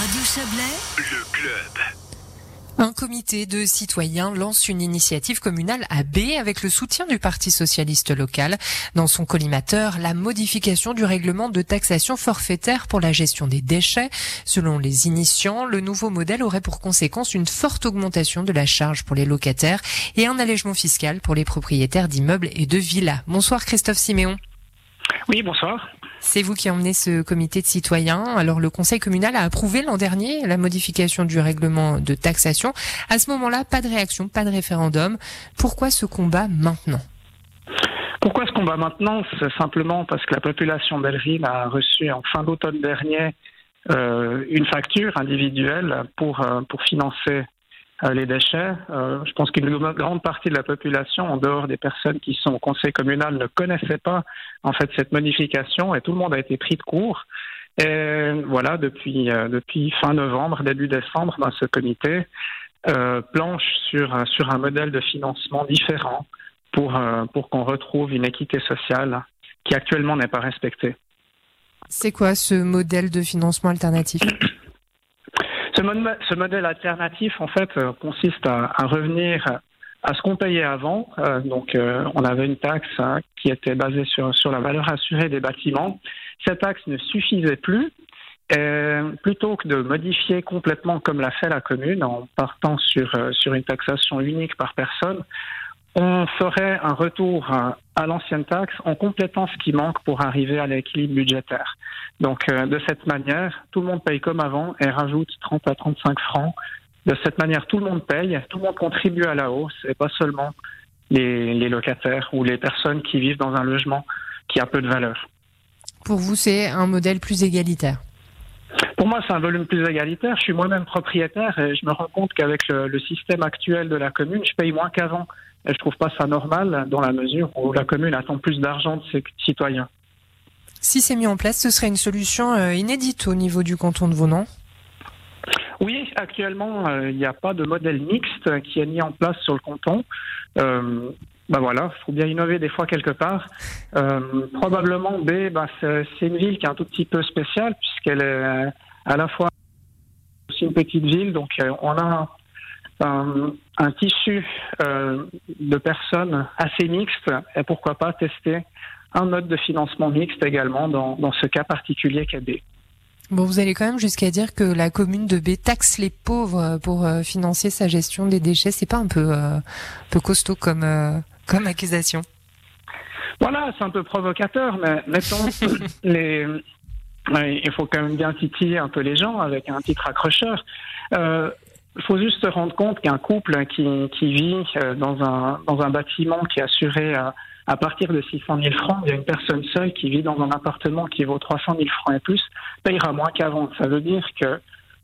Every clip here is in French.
Radio Chablais, Le club. Un comité de citoyens lance une initiative communale à B avec le soutien du Parti socialiste local. Dans son collimateur, la modification du règlement de taxation forfaitaire pour la gestion des déchets. Selon les initiants, le nouveau modèle aurait pour conséquence une forte augmentation de la charge pour les locataires et un allègement fiscal pour les propriétaires d'immeubles et de villas. Bonsoir Christophe Siméon. Oui, bonsoir. C'est vous qui emmenez ce comité de citoyens. Alors le conseil communal a approuvé l'an dernier la modification du règlement de taxation. À ce moment-là, pas de réaction, pas de référendum. Pourquoi ce combat maintenant? Pourquoi ce combat maintenant? C'est simplement parce que la population d'Elrine a reçu en fin d'automne dernier euh, une facture individuelle pour, euh, financer les déchets. Euh, je pense qu'une grande partie de la population, en dehors des personnes qui sont au conseil communal, ne connaissait pas en fait cette modification et tout le monde a été pris de court. Et voilà, depuis, euh, fin novembre, début décembre, dans ce comité euh, planche sur, un modèle de financement différent pour, euh, pour qu'on retrouve une équité sociale qui actuellement n'est pas respectée. C'est quoi ce modèle de financement alternatif? Ce, mod- ce modèle alternatif, en fait, euh, consiste à, revenir à ce qu'on payait avant. Euh, donc, euh, on avait une taxe hein, qui était basée sur, la valeur assurée des bâtiments. Cette taxe ne suffisait plus. Et plutôt que de modifier complètement comme l'a fait la commune en partant sur, une taxation unique par personne, on ferait un retour à l'ancienne taxe en complétant ce qui manque pour arriver à l'équilibre budgétaire. Donc, euh, de cette manière, tout le monde paye comme avant et rajoute 30 à 35 francs. De cette manière, tout le monde paye, tout le monde contribue à la hausse et pas seulement les, les locataires ou les personnes qui vivent dans un logement qui a peu de valeur. Pour vous, c'est un modèle plus égalitaire? Pour moi, c'est un volume plus égalitaire. Je suis moi-même propriétaire et je me rends compte qu'avec le, le système actuel de la commune, je paye moins qu'avant. Et je trouve pas ça normal dans la mesure où la commune attend plus d'argent de ses citoyens. Si c'est mis en place, ce serait une solution euh, inédite au niveau du canton de Vaud, Oui, actuellement, euh, il n'y a pas de modèle mixte qui est mis en place sur le canton. Euh, ben voilà, il faut bien innover des fois quelque part. Probablement B, ben c'est une ville qui est un tout petit peu spéciale puisqu'elle est à la fois aussi une petite ville, donc on a un, tissu de personnes assez mixte et pourquoi pas tester un mode de financement mixte également dans, dans ce cas particulier qu'est B. Bon, vous allez quand même jusqu'à dire que la commune de B taxe les pauvres pour euh, financer sa gestion des déchets. C'est pas un peu, euh, un peu costaud comme, euh, comme accusation? Voilà, c'est un peu provocateur, mais mettons les. il faut quand même bien titiller un peu les gens avec un titre accrocheur. Euh, faut juste se rendre compte qu'un couple qui, vit euh, dans un, dans un bâtiment qui est assuré à, à partir de 600 000 francs, il y a une personne seule qui vit dans un appartement qui vaut 300 000 francs et plus, payera moins qu'avant. Ça veut dire que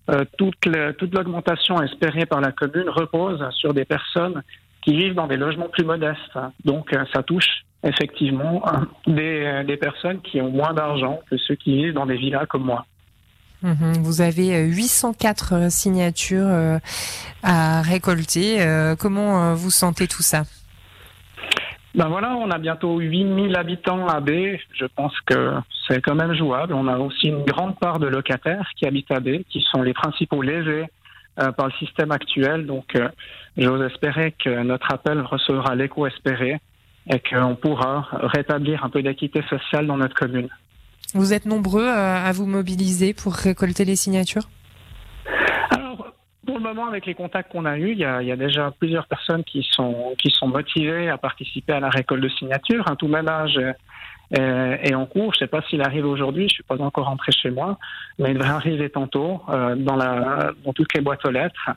euh, toute toute l'augmentation espérée par la commune repose sur des personnes qui vivent dans des logements plus modestes. Donc euh, ça touche effectivement euh, des, euh, des personnes qui ont moins d'argent que ceux qui vivent dans des villas comme moi. Mhm. Vous avez euh, 804 euh, signatures euh, à récolter. Euh, Comment euh, vous sentez tout ça? Ben voilà, on a bientôt 8000 habitants à B. Je pense que c'est quand même jouable. On a aussi une grande part de locataires qui habitent à B, qui sont les principaux lésés euh, par le système actuel. Donc, euh, j'ose espérer que notre appel recevra l'écho espéré et qu'on pourra rétablir un peu d'équité sociale dans notre commune. Vous êtes nombreux euh, à vous mobiliser pour récolter les signatures? Alors, pour le moment, avec les contacts qu'on a eus, il y a, déjà plusieurs personnes qui sont, qui sont motivées à participer à la récolte de signatures. Tout même âge est, en cours. Je ne sais pas s'il arrive aujourd'hui, je ne suis pas encore rentré chez moi, mais il devrait arriver tantôt euh, dans, dans toutes les boîtes aux lettres.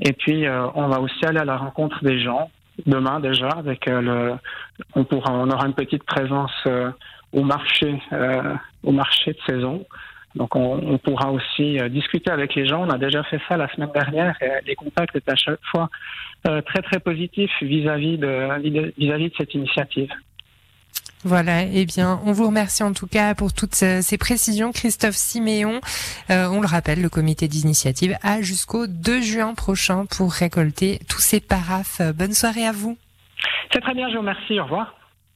Et puis, euh, on va aussi aller à la rencontre des gens demain déjà. Avec le, on pourra, on aura une petite présence au marché, euh, au marché de saison. Donc on, on pourra aussi euh, discuter avec les gens. On a déjà fait ça la semaine dernière et les contacts étaient à chaque fois euh, très très positifs vis-à-vis de vis-à-vis de cette initiative. Voilà, eh bien, on vous remercie en tout cas pour toutes euh, ces précisions. Christophe Siméon, euh, on le rappelle, le comité d'initiative a jusqu'au 2 juin prochain pour récolter tous ces paraphes. Bonne soirée à vous. C'est très bien, je vous remercie. Au revoir.